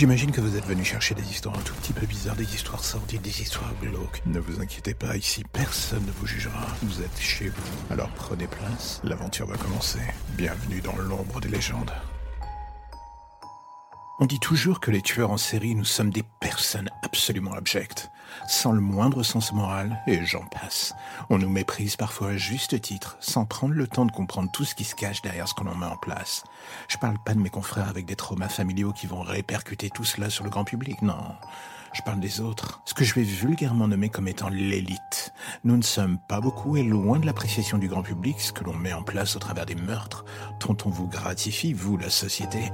J'imagine que vous êtes venu chercher des histoires un tout petit peu bizarres, des histoires sordides, des histoires glauques. Ne vous inquiétez pas, ici personne ne vous jugera. Vous êtes chez vous. Alors prenez place, l'aventure va commencer. Bienvenue dans l'ombre des légendes. On dit toujours que les tueurs en série, nous sommes des personnes absolument abjectes, sans le moindre sens moral, et j'en passe. On nous méprise parfois à juste titre, sans prendre le temps de comprendre tout ce qui se cache derrière ce que l'on met en place. Je parle pas de mes confrères avec des traumas familiaux qui vont répercuter tout cela sur le grand public, non. Je parle des autres. Ce que je vais vulgairement nommer comme étant l'élite. Nous ne sommes pas beaucoup et loin de l'appréciation du grand public, ce que l'on met en place au travers des meurtres, dont on vous gratifie, vous, la société,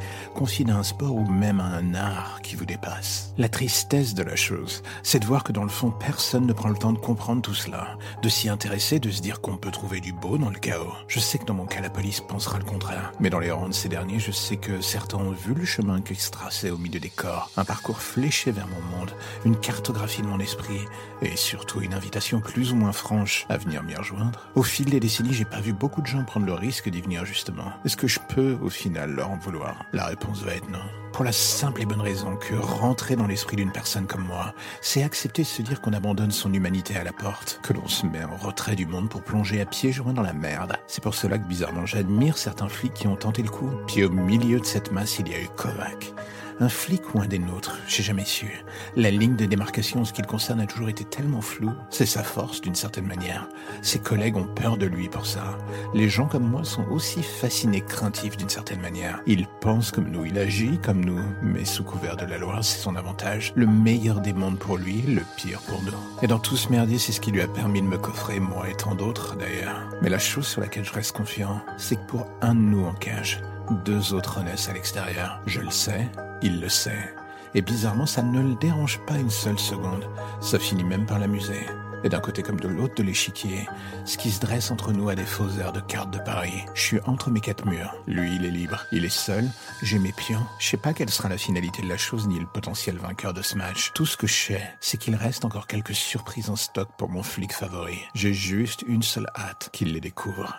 à un sport ou même à un art qui vous dépasse. La tristesse de la chose, c'est de voir que dans le fond, personne ne prend le temps de comprendre tout cela, de s'y intéresser, de se dire qu'on peut trouver du beau dans le chaos. Je sais que dans mon cas, la police pensera le contraire. Mais dans les rangs de ces derniers, je sais que certains ont vu le chemin qui se traçait au milieu des corps, un parcours fléché vers mon monde, une cartographie de mon esprit, et surtout une invitation plus ou moins franche à venir m'y rejoindre. Au fil des décennies, j'ai pas vu beaucoup de gens prendre le risque d'y venir justement. Est-ce que je peux, au final, leur en vouloir? La réponse va être non. Pour la simple et bonne raison que rentrer dans l'esprit d'une personne comme moi, c'est accepter de se dire qu'on abandonne son humanité à la porte, que l'on se met en retrait du monde pour plonger à pieds joints dans la merde. C'est pour cela que bizarrement j'admire certains flics qui ont tenté le coup. Puis au milieu de cette masse, il y a eu Kovac. Un flic ou un des nôtres, j'ai jamais su. La ligne de démarcation en ce qui le concerne a toujours été tellement floue. C'est sa force d'une certaine manière. Ses collègues ont peur de lui pour ça. Les gens comme moi sont aussi fascinés, craintifs d'une certaine manière. Il pense comme nous, il agit comme mais sous couvert de la loi, c'est son avantage. Le meilleur des mondes pour lui, le pire pour nous. Et dans tout ce merdier, c'est ce qui lui a permis de me coffrer, moi et tant d'autres d'ailleurs. Mais la chose sur laquelle je reste confiant, c'est que pour un de nous en cage, deux autres naissent à l'extérieur. Je le sais, il le sait. Et bizarrement, ça ne le dérange pas une seule seconde. Ça finit même par l'amuser. Et d'un côté comme de l'autre de l'échiquier, ce qui se dresse entre nous a des faux airs de cartes de Paris. Je suis entre mes quatre murs. Lui, il est libre. Il est seul. J'ai mes pions. Je sais pas quelle sera la finalité de la chose ni le potentiel vainqueur de ce match. Tout ce que je sais, c'est qu'il reste encore quelques surprises en stock pour mon flic favori. J'ai juste une seule hâte qu'il les découvre.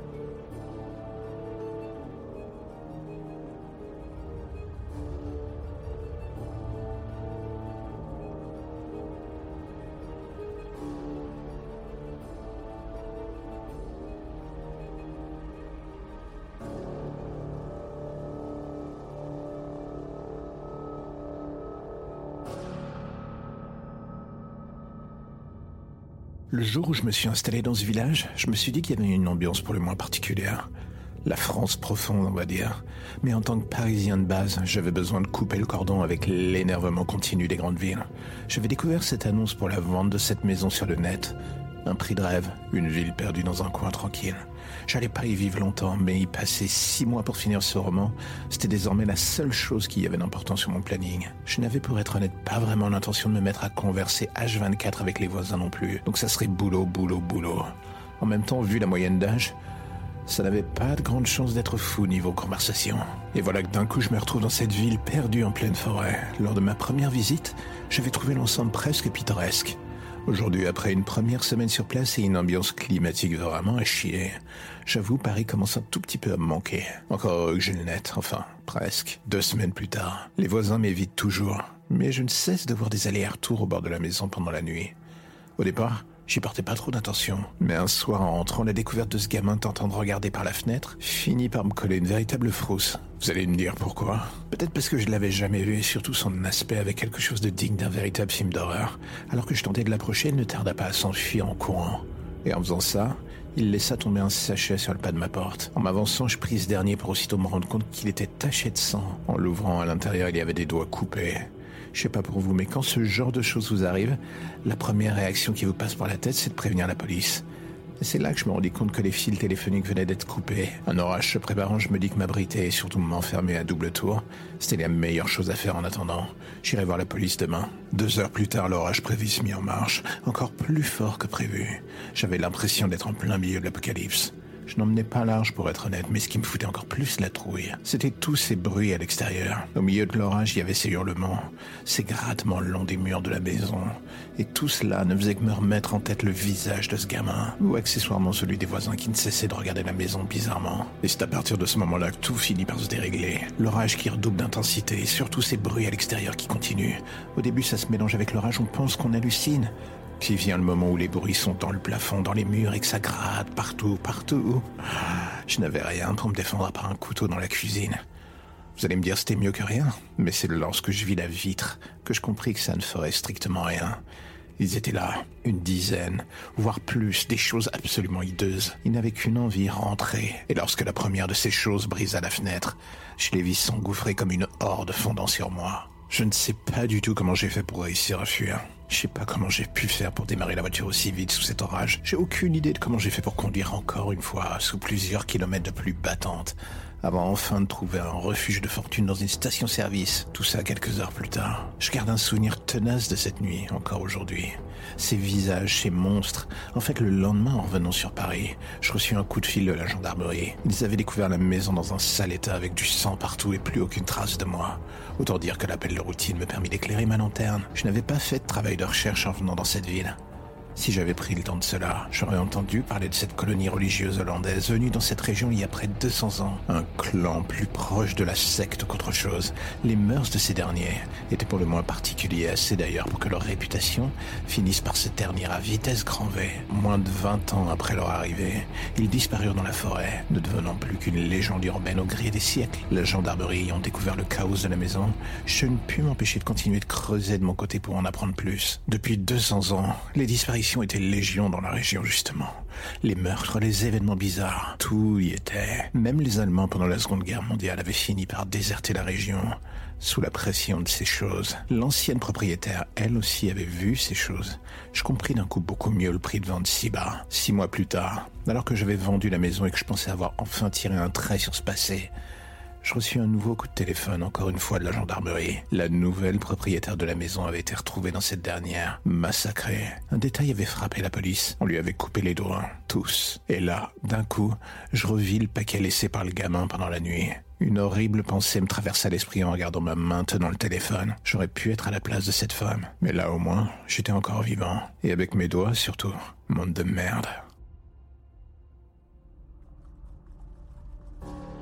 Jour où je me suis installé dans ce village, je me suis dit qu'il y avait une ambiance pour le moins particulière. La France profonde, on va dire. Mais en tant que Parisien de base, j'avais besoin de couper le cordon avec l'énervement continu des grandes villes. J'avais découvert cette annonce pour la vente de cette maison sur le net. Un prix de rêve, une ville perdue dans un coin tranquille. J'allais pas y vivre longtemps, mais y passer six mois pour finir ce roman, c'était désormais la seule chose qui avait d'important sur mon planning. Je n'avais pour être honnête pas vraiment l'intention de me mettre à converser H24 avec les voisins non plus, donc ça serait boulot, boulot, boulot. En même temps, vu la moyenne d'âge, ça n'avait pas de grande chance d'être fou niveau conversation. Et voilà que d'un coup je me retrouve dans cette ville perdue en pleine forêt. Lors de ma première visite, j'avais trouvé l'ensemble presque pittoresque. Aujourd'hui, après une première semaine sur place et une ambiance climatique vraiment à chier, j'avoue Paris commence un tout petit peu à me manquer. Encore que j'ai le net, enfin, presque. Deux semaines plus tard, les voisins m'évitent toujours, mais je ne cesse de voir des allers-retours au bord de la maison pendant la nuit. Au départ, J'y portais pas trop d'attention, mais un soir en rentrant, la découverte de ce gamin tentant de regarder par la fenêtre finit par me coller une véritable frousse. Vous allez me dire pourquoi? Peut-être parce que je l'avais jamais vu et surtout son aspect avait quelque chose de digne d'un véritable film d'horreur. Alors que je tentais de l'approcher, il ne tarda pas à s'enfuir en courant. Et en faisant ça, il laissa tomber un sachet sur le pas de ma porte. En m'avançant, je pris ce dernier pour aussitôt me rendre compte qu'il était taché de sang. En l'ouvrant, à l'intérieur, il y avait des doigts coupés. Je sais pas pour vous, mais quand ce genre de choses vous arrive, la première réaction qui vous passe par la tête, c'est de prévenir la police. C'est là que je me rendis compte que les fils téléphoniques venaient d'être coupés. Un orage se préparant, je me dis que m'abriter et surtout m'enfermer à double tour, c'était la meilleure chose à faire en attendant. J'irai voir la police demain. Deux heures plus tard, l'orage prévu se mit en marche, encore plus fort que prévu. J'avais l'impression d'être en plein milieu de l'apocalypse. Je n'emmenais pas large pour être honnête, mais ce qui me foutait encore plus la trouille, c'était tous ces bruits à l'extérieur. Au milieu de l'orage, il y avait ces hurlements, ces grattements le long des murs de la maison. Et tout cela ne faisait que me remettre en tête le visage de ce gamin, ou accessoirement celui des voisins qui ne cessaient de regarder la maison bizarrement. Et c'est à partir de ce moment-là que tout finit par se dérégler. L'orage qui redouble d'intensité, et surtout ces bruits à l'extérieur qui continuent. Au début, ça se mélange avec l'orage, on pense qu'on hallucine. Puis vient le moment où les bruits sont dans le plafond, dans les murs et que ça gratte partout, partout. Je n'avais rien pour me défendre à part un couteau dans la cuisine. Vous allez me dire c'était mieux que rien, mais c'est lorsque je vis la vitre que je compris que ça ne ferait strictement rien. Ils étaient là, une dizaine, voire plus, des choses absolument hideuses. Ils n'avaient qu'une envie, rentrer. Et lorsque la première de ces choses brisa la fenêtre, je les vis s'engouffrer comme une horde fondant sur moi. Je ne sais pas du tout comment j'ai fait pour réussir à fuir. Je sais pas comment j'ai pu faire pour démarrer la voiture aussi vite sous cet orage. J'ai aucune idée de comment j'ai fait pour conduire encore une fois sous plusieurs kilomètres de pluie battante avant enfin de trouver un refuge de fortune dans une station-service. Tout ça quelques heures plus tard. Je garde un souvenir tenace de cette nuit, encore aujourd'hui. Ces visages, ces monstres. En fait, le lendemain, en revenant sur Paris, je reçus un coup de fil de la gendarmerie. Ils avaient découvert la maison dans un sale état avec du sang partout et plus aucune trace de moi. Autant dire que l'appel de routine me permit d'éclairer ma lanterne. Je n'avais pas fait de travail de recherche en venant dans cette ville. Si j'avais pris le temps de cela, j'aurais entendu parler de cette colonie religieuse hollandaise venue dans cette région il y a près de 200 ans. Un clan plus proche de la secte qu'autre chose. Les mœurs de ces derniers étaient pour le moins particuliers, assez d'ailleurs pour que leur réputation finisse par se ternir à vitesse grand V. Moins de 20 ans après leur arrivée, ils disparurent dans la forêt, ne devenant plus qu'une légende urbaine au gré des siècles. La gendarmerie ayant découvert le chaos de la maison, je ne pus m'empêcher de continuer de creuser de mon côté pour en apprendre plus. Depuis 200 ans, les disparitions était légion dans la région, justement. Les meurtres, les événements bizarres, tout y était. Même les Allemands, pendant la Seconde Guerre mondiale, avaient fini par déserter la région. Sous la pression de ces choses, l'ancienne propriétaire, elle aussi, avait vu ces choses. Je compris d'un coup beaucoup mieux le prix de vente si bas. Six mois plus tard, alors que j'avais vendu la maison et que je pensais avoir enfin tiré un trait sur ce passé, je reçus un nouveau coup de téléphone, encore une fois de la gendarmerie. La nouvelle propriétaire de la maison avait été retrouvée dans cette dernière, massacrée. Un détail avait frappé la police. On lui avait coupé les doigts, tous. Et là, d'un coup, je revis le paquet laissé par le gamin pendant la nuit. Une horrible pensée me traversa l'esprit en regardant ma main tenant le téléphone. J'aurais pu être à la place de cette femme. Mais là au moins, j'étais encore vivant. Et avec mes doigts surtout. Monde de merde.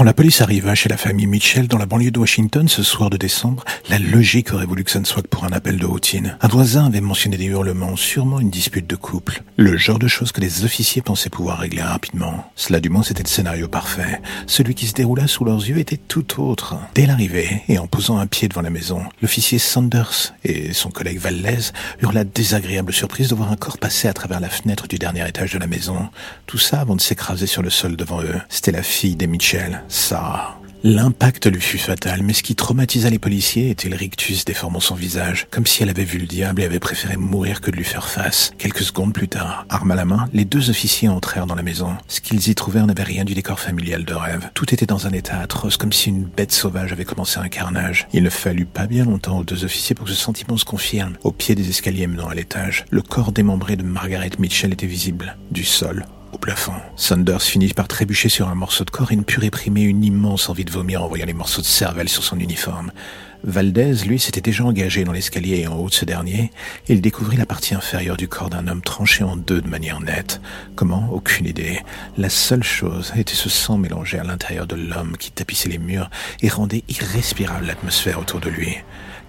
Quand la police arriva chez la famille Mitchell dans la banlieue de Washington ce soir de décembre, la logique aurait voulu que ça ne soit que pour un appel de routine. Un voisin avait mentionné des hurlements, sûrement une dispute de couple. Le genre de choses que les officiers pensaient pouvoir régler rapidement. Cela du moins c'était le scénario parfait. Celui qui se déroula sous leurs yeux était tout autre. Dès l'arrivée, et en posant un pied devant la maison, l'officier Sanders et son collègue Valdez eurent la désagréable surprise de voir un corps passer à travers la fenêtre du dernier étage de la maison. Tout ça avant de s'écraser sur le sol devant eux. C'était la fille des Mitchell. Sarah. L'impact lui fut fatal, mais ce qui traumatisa les policiers était le rictus déformant son visage, comme si elle avait vu le diable et avait préféré mourir que de lui faire face. Quelques secondes plus tard, arme à la main, les deux officiers entrèrent dans la maison. Ce qu'ils y trouvèrent n'avait rien du décor familial de rêve. Tout était dans un état atroce, comme si une bête sauvage avait commencé un carnage. Il ne fallut pas bien longtemps aux deux officiers pour que ce sentiment se confirme. Au pied des escaliers menant à l'étage, le corps démembré de Margaret Mitchell était visible, du sol au plafond. Saunders finit par trébucher sur un morceau de corps et ne put réprimer une immense envie de vomir en voyant les morceaux de cervelle sur son uniforme. Valdez, lui, s'était déjà engagé dans l'escalier et en haut de ce dernier, il découvrit la partie inférieure du corps d'un homme tranché en deux de manière nette. Comment? Aucune idée. La seule chose était ce sang mélangé à l'intérieur de l'homme qui tapissait les murs et rendait irrespirable l'atmosphère autour de lui.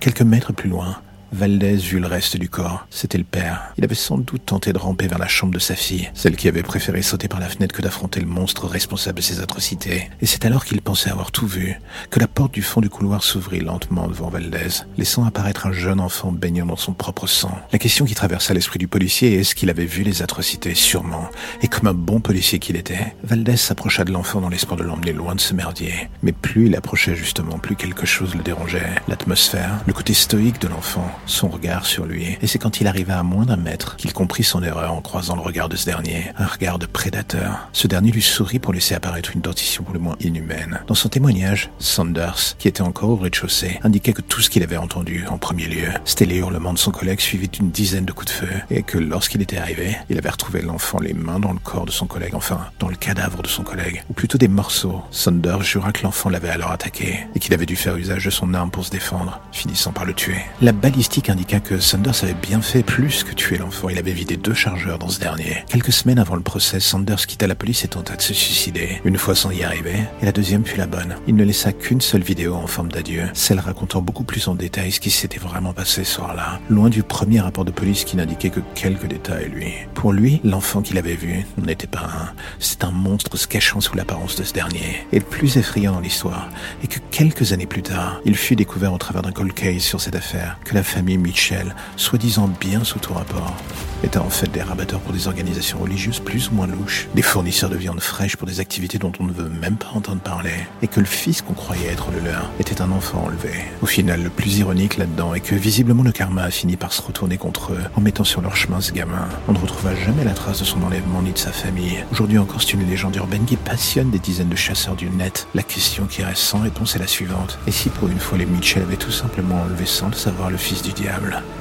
Quelques mètres plus loin, Valdez vit le reste du corps. C'était le père. Il avait sans doute tenté de ramper vers la chambre de sa fille, celle qui avait préféré sauter par la fenêtre que d'affronter le monstre responsable de ses atrocités. Et c'est alors qu'il pensait avoir tout vu, que la porte du fond du couloir s'ouvrit lentement devant Valdez, laissant apparaître un jeune enfant baignant dans son propre sang. La question qui traversa l'esprit du policier est ce qu'il avait vu les atrocités, sûrement. Et comme un bon policier qu'il était, Valdez s'approcha de l'enfant dans l'espoir de l'emmener loin de ce merdier. Mais plus il approchait justement, plus quelque chose le dérangeait. L'atmosphère, le côté stoïque de l'enfant, son regard sur lui, et c'est quand il arriva à moins d'un mètre qu'il comprit son erreur en croisant le regard de ce dernier, un regard de prédateur. Ce dernier lui sourit pour laisser apparaître une dentition pour le moins inhumaine. Dans son témoignage, Sanders, qui était encore au rez-de-chaussée, indiquait que tout ce qu'il avait entendu en premier lieu, c'était les hurlements de son collègue suivis d'une dizaine de coups de feu, et que lorsqu'il était arrivé, il avait retrouvé l'enfant les mains dans le corps de son collègue, enfin, dans le cadavre de son collègue, ou plutôt des morceaux. Sanders jura que l'enfant l'avait alors attaqué, et qu'il avait dû faire usage de son arme pour se défendre, finissant par le tuer. La balistique indiqua que Sanders avait bien fait plus que tuer l'enfant. Il avait vidé deux chargeurs dans ce dernier. Quelques semaines avant le procès, Sanders quitta la police et tenta de se suicider. Une fois sans y arriver, et la deuxième fut la bonne. Il ne laissa qu'une seule vidéo en forme d'adieu, celle racontant beaucoup plus en détail ce qui s'était vraiment passé ce soir-là, loin du premier rapport de police qui n'indiquait que quelques détails, lui. Pour lui, l'enfant qu'il avait vu n'était pas un, c'est un monstre se cachant sous l'apparence de ce dernier. Et le plus effrayant dans l'histoire est que quelques années plus tard, il fut découvert au travers d'un cold case sur cette affaire que la famille Mitchell, soi-disant bien sous tout rapport, étaient en fait des rabatteurs pour des organisations religieuses plus ou moins louches, des fournisseurs de viande fraîche pour des activités dont on ne veut même pas entendre parler, et que le fils qu'on croyait être le leur était un enfant enlevé. Au final, le plus ironique là-dedans est que visiblement le karma a fini par se retourner contre eux en mettant sur leur chemin ce gamin. On ne retrouva jamais la trace de son enlèvement ni de sa famille. Aujourd'hui encore, c'est une légende urbaine qui passionne des dizaines de chasseurs du net. La question qui reste sans réponse est la suivante. Et si pour une fois les Mitchell avaient tout simplement enlevé sans le savoir le fils du diable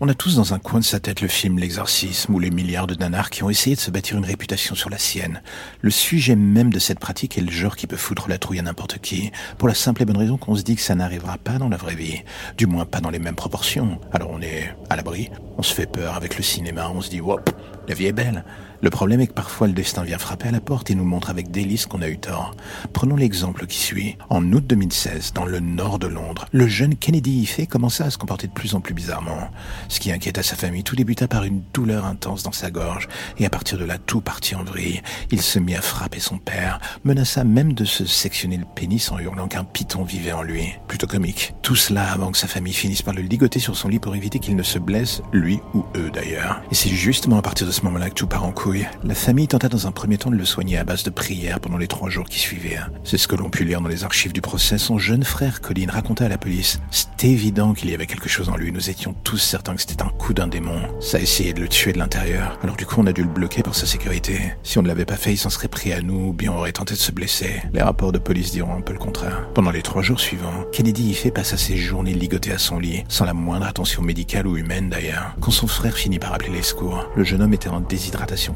On a tous dans un coin de sa tête le film L'exorcisme ou les milliards de nanars qui ont essayé de se bâtir une réputation sur la sienne. Le sujet même de cette pratique est le genre qui peut foutre la trouille à n'importe qui, pour la simple et bonne raison qu'on se dit que ça n'arrivera pas dans la vraie vie, du moins pas dans les mêmes proportions. Alors on est à l'abri, on se fait peur avec le cinéma, on se dit hop, la vie est belle. Le problème est que parfois le destin vient frapper à la porte et nous montre avec délice qu'on a eu tort. Prenons l'exemple qui suit. En août 2016, dans le nord de Londres, le jeune Kennedy Ife commença à se comporter de plus en plus bizarrement. Ce qui inquiéta sa famille, tout débuta par une douleur intense dans sa gorge, et à partir de là, tout partit en vrille. Il se mit à frapper son père, menaça même de se sectionner le pénis en hurlant qu'un python vivait en lui. Plutôt comique. Tout cela avant que sa famille finisse par le ligoter sur son lit pour éviter qu'il ne se blesse, lui ou eux d'ailleurs. Et c'est justement à partir de ce moment-là que tout part en couille la famille tenta dans un premier temps de le soigner à base de prières pendant les trois jours qui suivaient. C'est ce que l'on put lire dans les archives du procès. Son jeune frère Colin raconta à la police. C'était évident qu'il y avait quelque chose en lui. Nous étions tous certains que c'était un coup d'un démon. Ça a essayé de le tuer de l'intérieur. Alors du coup, on a dû le bloquer pour sa sécurité. Si on ne l'avait pas fait, il s'en serait pris à nous, ou bien on aurait tenté de se blesser. Les rapports de police diront un peu le contraire. Pendant les trois jours suivants, Kennedy y fait passer ses journées ligotées à son lit, sans la moindre attention médicale ou humaine d'ailleurs. Quand son frère finit par appeler les secours, le jeune homme était en déshydratation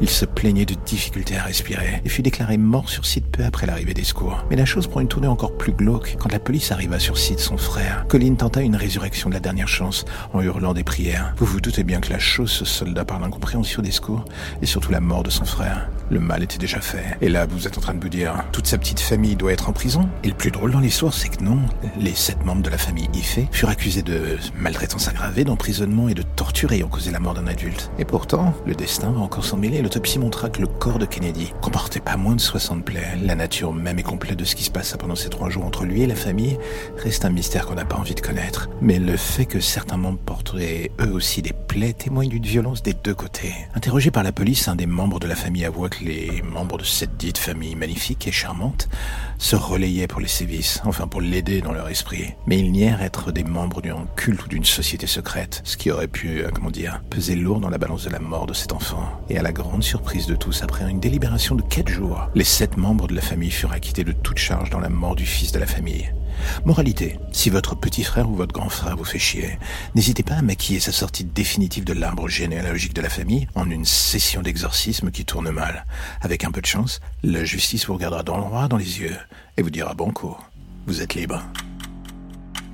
Il se plaignait de difficultés à respirer et fut déclaré mort sur site peu après l'arrivée des secours. Mais la chose prend une tournée encore plus glauque quand la police arriva sur site son frère. Colin tenta une résurrection de la dernière chance en hurlant des prières. Vous vous doutez bien que la chose se solda par l'incompréhension des secours et surtout la mort de son frère. Le mal était déjà fait. Et là, vous êtes en train de vous dire, toute sa petite famille doit être en prison? Et le plus drôle dans l'histoire, c'est que non. Les sept membres de la famille Ife furent accusés de maltraitance aggravée, d'emprisonnement et de torture ayant causé la mort d'un adulte. Et pourtant, le destin encore s'en mêler. L'autopsie montra que le corps de Kennedy comportait pas moins de 60 plaies. La nature même et complète de ce qui se passa pendant ces trois jours entre lui et la famille reste un mystère qu'on n'a pas envie de connaître. Mais le fait que certains membres porteraient eux aussi des plaies témoigne d'une violence des deux côtés. Interrogé par la police, un des membres de la famille avoua que les membres de cette dite famille magnifique et charmante se relayaient pour les sévices, enfin pour l'aider dans leur esprit. Mais ils nièrent être des membres d'un culte ou d'une société secrète, ce qui aurait pu, euh, comment dire, peser lourd dans la balance de la mort de cet enfant. Et à la grande surprise de tous, après une délibération de quatre jours, les sept membres de la famille furent acquittés de toute charge dans la mort du fils de la famille. Moralité, si votre petit frère ou votre grand frère vous fait chier, n'hésitez pas à maquiller sa sortie définitive de l'arbre généalogique de la famille en une session d'exorcisme qui tourne mal. Avec un peu de chance, la justice vous regardera dans le droit dans les yeux et vous dira banco, vous êtes libre.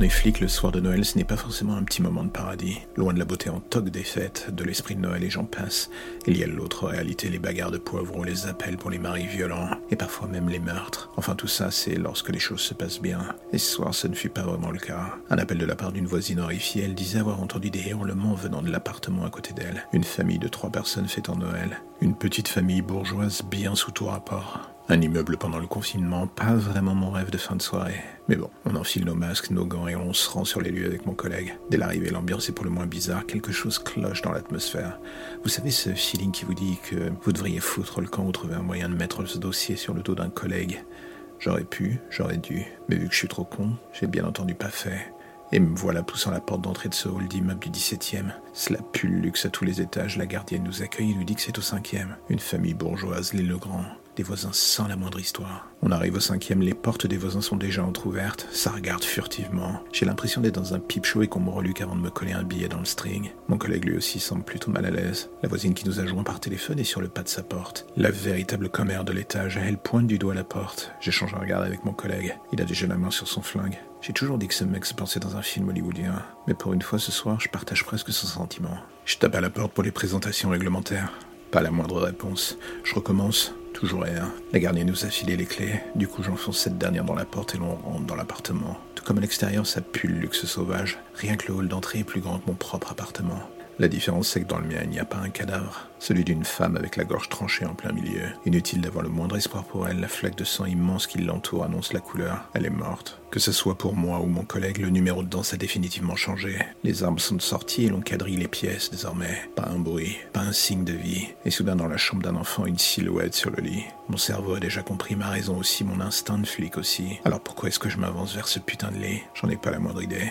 On est flic le soir de Noël, ce n'est pas forcément un petit moment de paradis. Loin de la beauté en toque des fêtes, de l'esprit de Noël et j'en passe, il y a l'autre réalité, les bagarres de poivrons, les appels pour les maris violents, et parfois même les meurtres. Enfin tout ça, c'est lorsque les choses se passent bien. Et ce soir, ce ne fut pas vraiment le cas. Un appel de la part d'une voisine horrifiée, elle disait avoir entendu des hurlements venant de l'appartement à côté d'elle. Une famille de trois personnes fêtant Noël. Une petite famille bourgeoise bien sous tout rapport. Un immeuble pendant le confinement, pas vraiment mon rêve de fin de soirée. Mais bon, on enfile nos masques, nos gants et on se rend sur les lieux avec mon collègue. Dès l'arrivée, l'ambiance est pour le moins bizarre, quelque chose cloche dans l'atmosphère. Vous savez ce feeling qui vous dit que vous devriez foutre le camp ou trouver un moyen de mettre ce dossier sur le dos d'un collègue J'aurais pu, j'aurais dû, mais vu que je suis trop con, j'ai bien entendu pas fait. Et me voilà poussant la porte d'entrée de ce hall d'immeuble du 17e. Cela pue le luxe à tous les étages. La gardienne nous accueille et nous dit que c'est au cinquième. Une famille bourgeoise, les Legrand voisins sans la moindre histoire. On arrive au cinquième, les portes des voisins sont déjà entrouvertes, ça regarde furtivement. J'ai l'impression d'être dans un pipe show et qu'on me reluque avant de me coller un billet dans le string. Mon collègue lui aussi semble plutôt mal à l'aise. La voisine qui nous a joint par téléphone est sur le pas de sa porte. La véritable commère de l'étage, elle pointe du doigt la porte. J'échange un regard avec mon collègue. Il a déjà la main sur son flingue. J'ai toujours dit que ce mec se pensait dans un film hollywoodien, mais pour une fois ce soir, je partage presque son sentiment. Je tape à la porte pour les présentations réglementaires. Pas la moindre réponse. Je recommence. Toujours rien. La gardienne nous a filé les clés. Du coup, j'enfonce cette dernière dans la porte et l'on rentre dans l'appartement. Tout comme à l'extérieur, ça pue le luxe sauvage. Rien que le hall d'entrée est plus grand que mon propre appartement. La différence, c'est que dans le mien, il n'y a pas un cadavre. Celui d'une femme avec la gorge tranchée en plein milieu. Inutile d'avoir le moindre espoir pour elle, la flaque de sang immense qui l'entoure annonce la couleur. Elle est morte. Que ce soit pour moi ou mon collègue, le numéro de danse a définitivement changé. Les armes sont sorties et l'on quadrille les pièces désormais. Pas un bruit, pas un signe de vie. Et soudain, dans la chambre d'un enfant, une silhouette sur le lit. Mon cerveau a déjà compris ma raison aussi, mon instinct de flic aussi. Alors pourquoi est-ce que je m'avance vers ce putain de lit? J'en ai pas la moindre idée.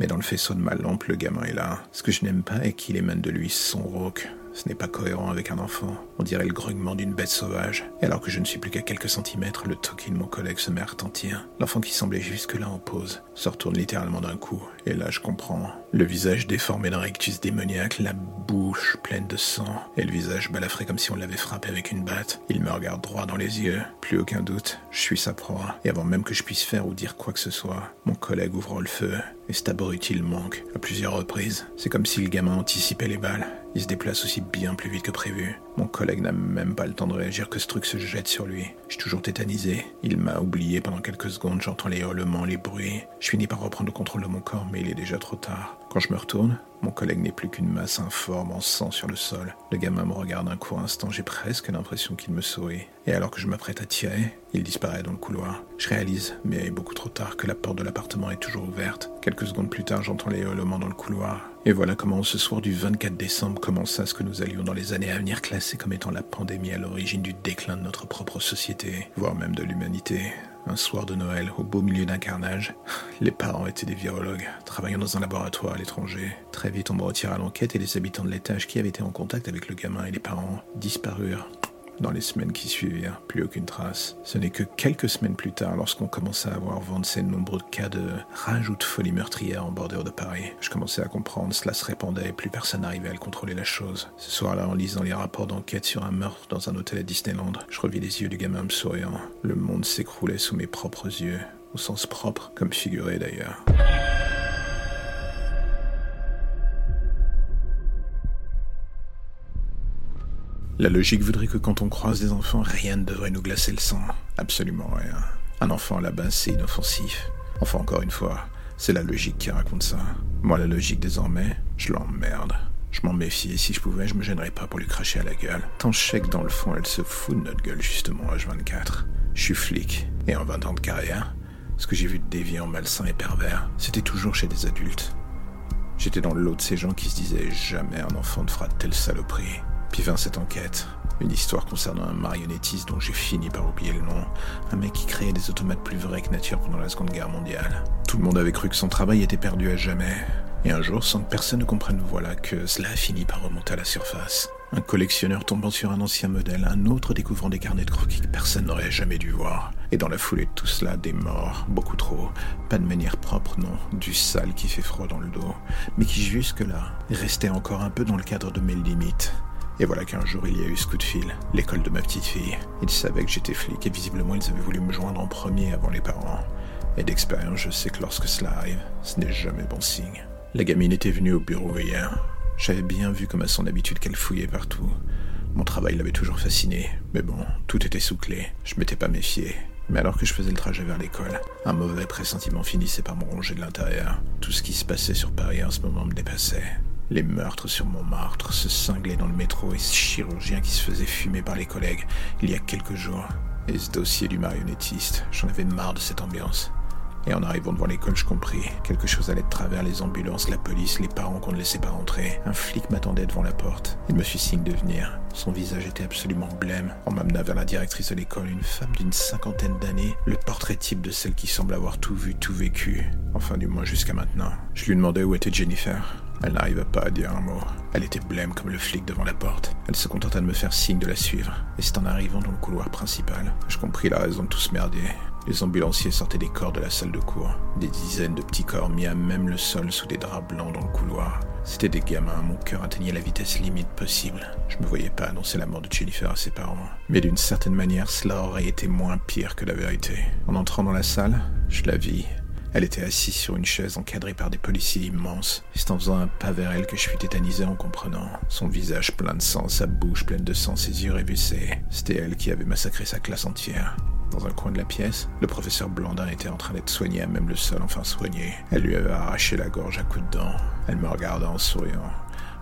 Mais dans le faisceau de ma lampe, le gamin est là. Ce que je n'aime pas est qu'il émane de lui son rauque. Ce n'est pas cohérent avec un enfant. On dirait le grognement d'une bête sauvage. Et alors que je ne suis plus qu'à quelques centimètres, le toki de mon collègue se met à retentir. L'enfant qui semblait jusque-là en pause se retourne littéralement d'un coup. Et là, je comprends. Le visage déformé d'un rectus démoniaque, la bouche pleine de sang, et le visage balafré comme si on l'avait frappé avec une batte. Il me regarde droit dans les yeux. Plus aucun doute, je suis sa proie. Et avant même que je puisse faire ou dire quoi que ce soit, mon collègue ouvre le feu. Et cet abruti manque à plusieurs reprises. C'est comme si le gamin anticipait les balles. Il se déplace aussi bien plus vite que prévu. Mon collègue n'a même pas le temps de réagir que ce truc se jette sur lui. Je suis toujours tétanisé. Il m'a oublié pendant quelques secondes, j'entends les hurlements, les bruits. Je finis par reprendre le contrôle de mon corps, mais il est déjà trop tard. Quand je me retourne, Mon collègue n'est plus qu'une masse informe en sang sur le sol. Le gamin me regarde un court instant, j'ai presque l'impression qu'il me sourit. Et alors que je m'apprête à tirer, il disparaît dans le couloir. Je réalise, mais beaucoup trop tard, que la porte de l'appartement est toujours ouverte. Quelques secondes plus tard, j'entends les hurlements dans le couloir. Et voilà comment ce soir du 24 décembre commença ce que nous allions dans les années à venir classer comme étant la pandémie à l'origine du déclin de notre propre société, voire même de l'humanité. Un soir de Noël, au beau milieu d'un carnage, les parents étaient des virologues, travaillant dans un laboratoire à l'étranger. Très vite, on me retira l'enquête et les habitants de l'étage qui avaient été en contact avec le gamin et les parents disparurent. Dans les semaines qui suivirent, plus aucune trace. Ce n'est que quelques semaines plus tard, lorsqu'on commença à avoir vent de ces nombreux cas de rage ou de folie meurtrière en bordure de Paris, je commençais à comprendre, cela se répandait plus personne n'arrivait à le contrôler la chose. Ce soir-là, en lisant les rapports d'enquête sur un meurtre dans un hôtel à Disneyland, je revis les yeux du gamin me souriant. Le monde s'écroulait sous mes propres yeux, au sens propre, comme figuré d'ailleurs. La logique voudrait que quand on croise des enfants, rien ne devrait nous glacer le sang. Absolument rien. Un enfant à la c'est inoffensif. Enfin, encore une fois, c'est la logique qui raconte ça. Moi, la logique, désormais, je l'emmerde. Je m'en méfie et si je pouvais, je me gênerais pas pour lui cracher à la gueule. Tant je sais que dans le fond, elle se fout de notre gueule, justement, H24. Je suis flic, et en 20 ans de carrière, ce que j'ai vu de déviant, malsain et pervers, c'était toujours chez des adultes. J'étais dans le lot de ces gens qui se disaient jamais un enfant ne fera de telle saloperie. Puis vint cette enquête. Une histoire concernant un marionnettiste dont j'ai fini par oublier le nom. Un mec qui créait des automates plus vrais que nature pendant la Seconde Guerre mondiale. Tout le monde avait cru que son travail était perdu à jamais. Et un jour, sans que personne ne comprenne, voilà que cela a fini par remonter à la surface. Un collectionneur tombant sur un ancien modèle, un autre découvrant des carnets de croquis que personne n'aurait jamais dû voir. Et dans la foulée de tout cela, des morts, beaucoup trop. Pas de manière propre, non, du sale qui fait froid dans le dos, mais qui jusque-là restait encore un peu dans le cadre de mes limites. Et voilà qu'un jour il y a eu ce coup de fil, l'école de ma petite fille. Ils savaient que j'étais flic et visiblement ils avaient voulu me joindre en premier avant les parents. Et d'expérience, je sais que lorsque cela arrive, ce n'est jamais bon signe. La gamine était venue au bureau hier. J'avais bien vu comme à son habitude qu'elle fouillait partout. Mon travail l'avait toujours fasciné, mais bon, tout était sous clé. Je m'étais pas méfié. Mais alors que je faisais le trajet vers l'école, un mauvais pressentiment finissait par me ronger de l'intérieur. Tout ce qui se passait sur Paris en ce moment me dépassait. Les meurtres sur Montmartre, ce cinglé dans le métro et ce chirurgien qui se faisait fumer par les collègues il y a quelques jours. Et ce dossier du marionnettiste, j'en avais marre de cette ambiance. Et en arrivant devant l'école, je compris. Quelque chose allait de travers les ambulances, la police, les parents qu'on ne laissait pas rentrer. Un flic m'attendait devant la porte. Il me fit signe de venir. Son visage était absolument blême. On m'amena vers la directrice de l'école, une femme d'une cinquantaine d'années, le portrait type de celle qui semble avoir tout vu, tout vécu. Enfin, du moins jusqu'à maintenant. Je lui demandais où était Jennifer. Elle n'arriva pas à dire un mot. Elle était blême comme le flic devant la porte. Elle se contenta de me faire signe de la suivre. Et c'est en arrivant dans le couloir principal je compris la raison de tout ce merdier. Les ambulanciers sortaient des corps de la salle de cours. Des dizaines de petits corps mis à même le sol sous des draps blancs dans le couloir. C'était des gamins, mon cœur atteignait la vitesse limite possible. Je me voyais pas annoncer la mort de Jennifer à ses parents. Mais d'une certaine manière, cela aurait été moins pire que la vérité. En entrant dans la salle, je la vis, elle était assise sur une chaise encadrée par des policiers immenses. C'est en faisant un pas vers elle que je fus tétanisé en comprenant. Son visage plein de sang, sa bouche pleine de sang, ses yeux révulsés. C'était elle qui avait massacré sa classe entière. Dans un coin de la pièce, le professeur Blandin était en train d'être soigné à même le sol, enfin soigné. Elle lui avait arraché la gorge à coups de dents. Elle me regarda en souriant.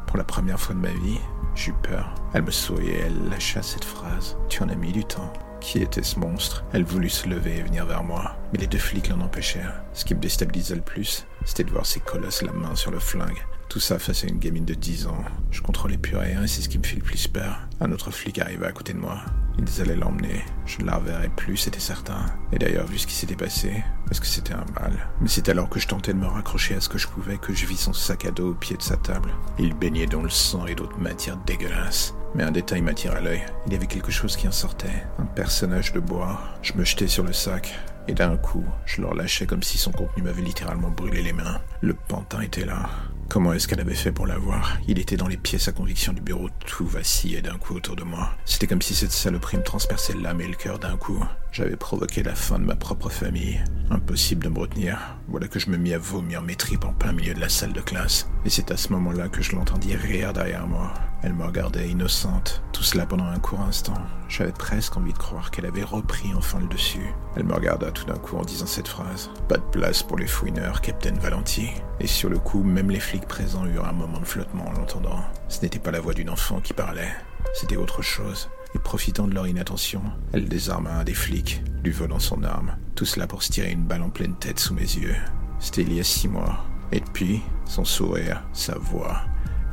Pour la première fois de ma vie, j'eus peur. Elle me souriait, elle lâcha cette phrase. Tu en as mis du temps. Qui était ce monstre? Elle voulut se lever et venir vers moi, mais les deux flics l'en empêchèrent. Ce qui me déstabilisait le plus, c'était de voir ces colosses la main sur le flingue. Tout ça face à une gamine de 10 ans. Je contrôlais plus rien et c'est ce qui me fit le plus peur. Un autre flic arriva à côté de moi. Ils allaient l'emmener. Je ne la reverrai plus, c'était certain. Et d'ailleurs, vu ce qui s'était passé, est-ce que c'était un mal? Mais c'est alors que je tentais de me raccrocher à ce que je pouvais que je vis son sac à dos au pied de sa table. Il baignait dans le sang et d'autres matières dégueulasses. Mais un détail m'attira l'œil. Il y avait quelque chose qui en sortait. Un personnage de bois. Je me jetai sur le sac. Et d'un coup, je le relâchais comme si son contenu m'avait littéralement brûlé les mains. Le pantin était là. Comment est-ce qu'elle avait fait pour l'avoir? Il était dans les pièces à conviction du bureau, tout vacillait d'un coup autour de moi. C'était comme si cette saloperie me transperçait l'âme et le cœur d'un coup. J'avais provoqué la fin de ma propre famille. Impossible de me retenir. Voilà que je me mis à vomir mes tripes en plein milieu de la salle de classe. Et c'est à ce moment-là que je l'entendis rire derrière moi. Elle me regardait innocente, tout cela pendant un court instant. J'avais presque envie de croire qu'elle avait repris enfin le dessus. Elle me regarda tout d'un coup en disant cette phrase. Pas de place pour les fouineurs, Captain Valenti. Et sur le coup, même les flics présents eurent un moment de flottement en l'entendant. Ce n'était pas la voix d'une enfant qui parlait, c'était autre chose et profitant de leur inattention, elle désarma un des flics, lui volant son arme. Tout cela pour se tirer une balle en pleine tête sous mes yeux. C'était il y a six mois. Et depuis, son sourire, sa voix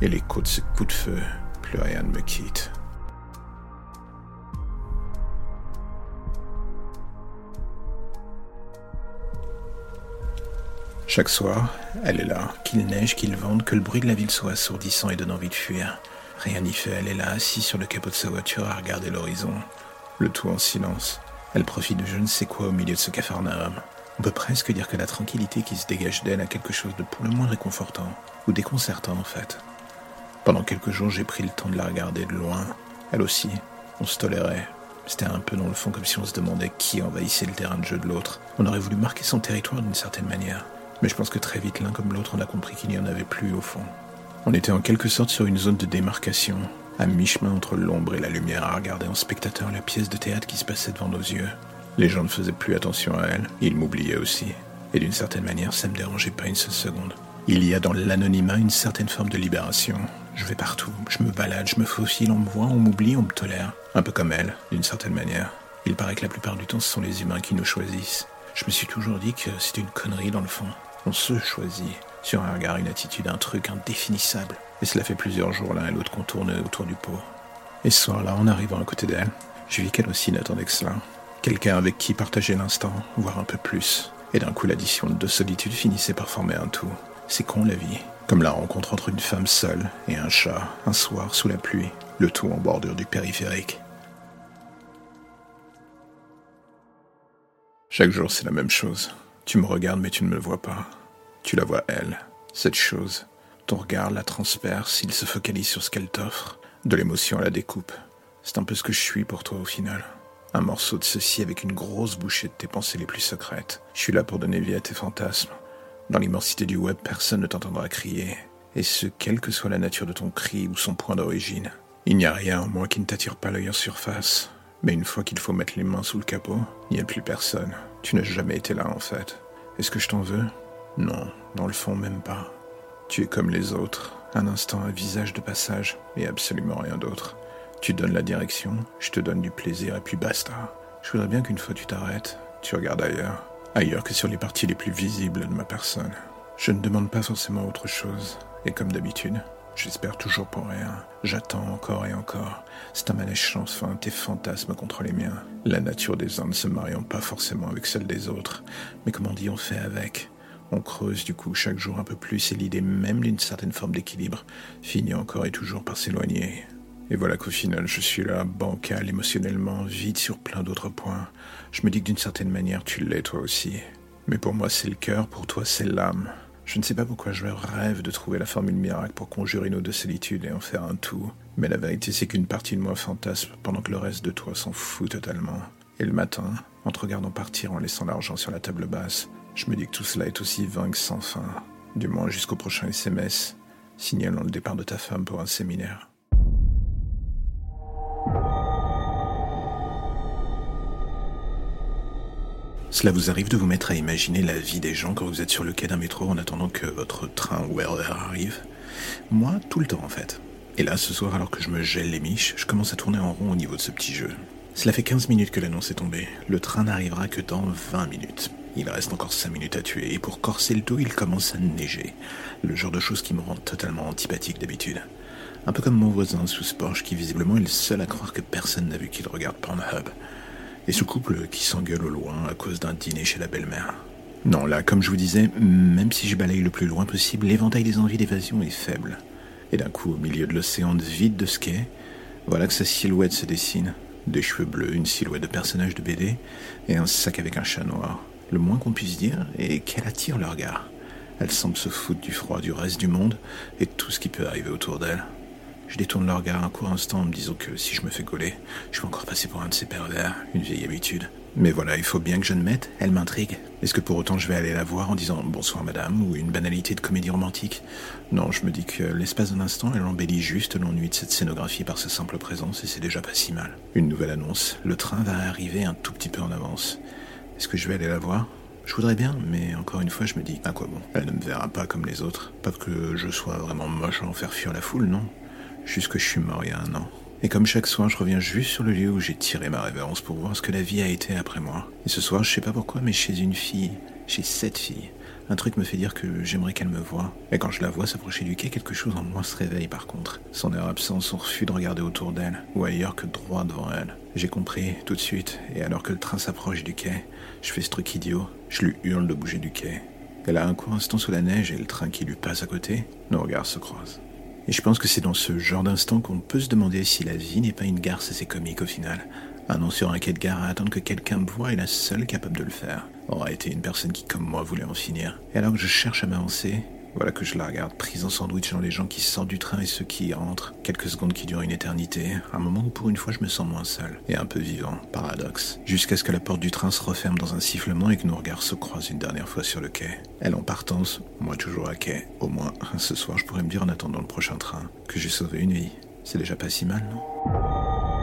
et l'écho de ce coup de feu, plus rien ne me quitte. Chaque soir, elle est là, qu'il neige, qu'il vente, que le bruit de la ville soit assourdissant et donne envie de fuir. Rien n'y fait, elle est là, assise sur le capot de sa voiture à regarder l'horizon. Le tout en silence. Elle profite de je ne sais quoi au milieu de ce cafarnaum. On peut presque dire que la tranquillité qui se dégage d'elle a quelque chose de pour le moins réconfortant, ou déconcertant en fait. Pendant quelques jours, j'ai pris le temps de la regarder de loin. Elle aussi, on se tolérait. C'était un peu dans le fond comme si on se demandait qui envahissait le terrain de jeu de l'autre. On aurait voulu marquer son territoire d'une certaine manière. Mais je pense que très vite, l'un comme l'autre, on a compris qu'il n'y en avait plus au fond. On était en quelque sorte sur une zone de démarcation, à mi-chemin entre l'ombre et la lumière à regarder en spectateur la pièce de théâtre qui se passait devant nos yeux. Les gens ne faisaient plus attention à elle, ils m'oubliaient aussi. Et d'une certaine manière, ça ne me dérangeait pas une seule seconde. Il y a dans l'anonymat une certaine forme de libération. Je vais partout, je me balade, je me faufile, on me voit, on m'oublie, on me tolère. Un peu comme elle, d'une certaine manière. Il paraît que la plupart du temps, ce sont les humains qui nous choisissent. Je me suis toujours dit que c'était une connerie dans le fond. On se choisit sur un regard, une attitude, un truc indéfinissable. Et cela fait plusieurs jours l'un et l'autre qu'on tournait autour du pot. Et ce soir-là, en arrivant à côté d'elle, je vis qu'elle aussi n'attendait que cela. Quelqu'un avec qui partager l'instant, voire un peu plus. Et d'un coup, l'addition de deux solitudes finissait par former un tout. C'est con la vie. Comme la rencontre entre une femme seule et un chat, un soir sous la pluie, le tout en bordure du périphérique. Chaque jour, c'est la même chose. Tu me regardes, mais tu ne me vois pas. Tu la vois, elle, cette chose. Ton regard la transperce, il se focalise sur ce qu'elle t'offre. De l'émotion à la découpe. C'est un peu ce que je suis pour toi au final. Un morceau de ceci avec une grosse bouchée de tes pensées les plus secrètes. Je suis là pour donner vie à tes fantasmes. Dans l'immensité du web, personne ne t'entendra crier. Et ce, quelle que soit la nature de ton cri ou son point d'origine. Il n'y a rien en moi qui ne t'attire pas l'œil en surface. Mais une fois qu'il faut mettre les mains sous le capot, il n'y a plus personne. Tu n'as jamais été là en fait. Est-ce que je t'en veux? Non, dans le fond même pas. Tu es comme les autres, un instant un visage de passage et absolument rien d'autre. Tu donnes la direction, je te donne du plaisir et puis basta. Je voudrais bien qu'une fois tu t'arrêtes, tu regardes ailleurs, ailleurs que sur les parties les plus visibles de ma personne. Je ne demande pas forcément autre chose, et comme d'habitude, j'espère toujours pour rien. J'attends encore et encore. C'est un manège sans fin, tes fantasmes contre les miens. La nature des uns ne se mariant pas forcément avec celle des autres, mais comme on dit, on fait avec? On creuse du coup chaque jour un peu plus et l'idée même d'une certaine forme d'équilibre finit encore et toujours par s'éloigner. Et voilà qu'au final je suis là, bancal émotionnellement, vide sur plein d'autres points. Je me dis que d'une certaine manière tu l'es toi aussi. Mais pour moi c'est le cœur, pour toi c'est l'âme. Je ne sais pas pourquoi je rêve de trouver la formule miracle pour conjurer nos deux solitudes et en faire un tout. Mais la vérité c'est qu'une partie de moi fantasme pendant que le reste de toi s'en fout totalement. Et le matin, en te regardant partir en laissant l'argent sur la table basse, je me dis que tout cela est aussi vain que sans fin, du moins jusqu'au prochain SMS, signalant le départ de ta femme pour un séminaire. Cela vous arrive de vous mettre à imaginer la vie des gens quand vous êtes sur le quai d'un métro en attendant que votre train ou RER arrive? Moi, tout le temps en fait. Et là, ce soir, alors que je me gèle les miches, je commence à tourner en rond au niveau de ce petit jeu. Cela fait 15 minutes que l'annonce est tombée. Le train n'arrivera que dans 20 minutes. Il reste encore 5 minutes à tuer, et pour corser le tout, il commence à neiger. Le genre de choses qui me rend totalement antipathique d'habitude. Un peu comme mon voisin sous ce Porsche qui visiblement est le seul à croire que personne n'a vu qu'il regarde Pornhub. Et ce couple qui s'engueule au loin à cause d'un dîner chez la belle-mère. Non, là, comme je vous disais, même si je balaye le plus loin possible, l'éventail des envies d'évasion est faible. Et d'un coup, au milieu de l'océan vide de ce voilà que sa silhouette se dessine. Des cheveux bleus, une silhouette de personnage de BD, et un sac avec un chat noir. Le moins qu'on puisse dire est qu'elle attire le regard. Elle semble se foutre du froid du reste du monde et tout ce qui peut arriver autour d'elle. Je détourne le regard un court instant en me disant que si je me fais coller, je vais encore passer pour un de ces pervers, une vieille habitude. Mais voilà, il faut bien que je ne mette, elle m'intrigue. Est-ce que pour autant je vais aller la voir en disant bonsoir madame ou une banalité de comédie romantique? Non, je me dis que l'espace d'un instant, elle embellit juste l'ennui de cette scénographie par sa simple présence et c'est déjà pas si mal. Une nouvelle annonce, le train va arriver un tout petit peu en avance. Est-ce que je vais aller la voir? Je voudrais bien, mais encore une fois, je me dis, à quoi bon? Elle ne me verra pas comme les autres. Pas que je sois vraiment moche à en faire fuir la foule, non. Juste que je suis mort il y a un an. Et comme chaque soir, je reviens juste sur le lieu où j'ai tiré ma révérence pour voir ce que la vie a été après moi. Et ce soir, je sais pas pourquoi, mais chez une fille, chez cette fille, un truc me fait dire que j'aimerais qu'elle me voie. Et quand je la vois s'approcher du quai, quelque chose en moi se réveille par contre. Son air absent, son refus de regarder autour d'elle, ou ailleurs que droit devant elle. J'ai compris, tout de suite, et alors que le train s'approche du quai, je fais ce truc idiot, je lui hurle de bouger du quai. Elle a un court instant sous la neige et le train qui lui passe à côté, nos regards se croisent. Et je pense que c'est dans ce genre d'instant qu'on peut se demander si la vie n'est pas une garce assez comique au final. Un nom sur un quai de gare à attendre que quelqu'un me voie est la seule capable de le faire. Aura été une personne qui, comme moi, voulait en finir. Et alors que je cherche à m'avancer, voilà que je la regarde prise en sandwich dans les gens qui sortent du train et ceux qui y rentrent. Quelques secondes qui durent une éternité. Un moment où pour une fois je me sens moins seul. Et un peu vivant. Paradoxe. Jusqu'à ce que la porte du train se referme dans un sifflement et que nos regards se croisent une dernière fois sur le quai. Elle en partance, moi toujours à quai. Au moins, ce soir je pourrais me dire en attendant le prochain train que j'ai sauvé une vie. C'est déjà pas si mal, non?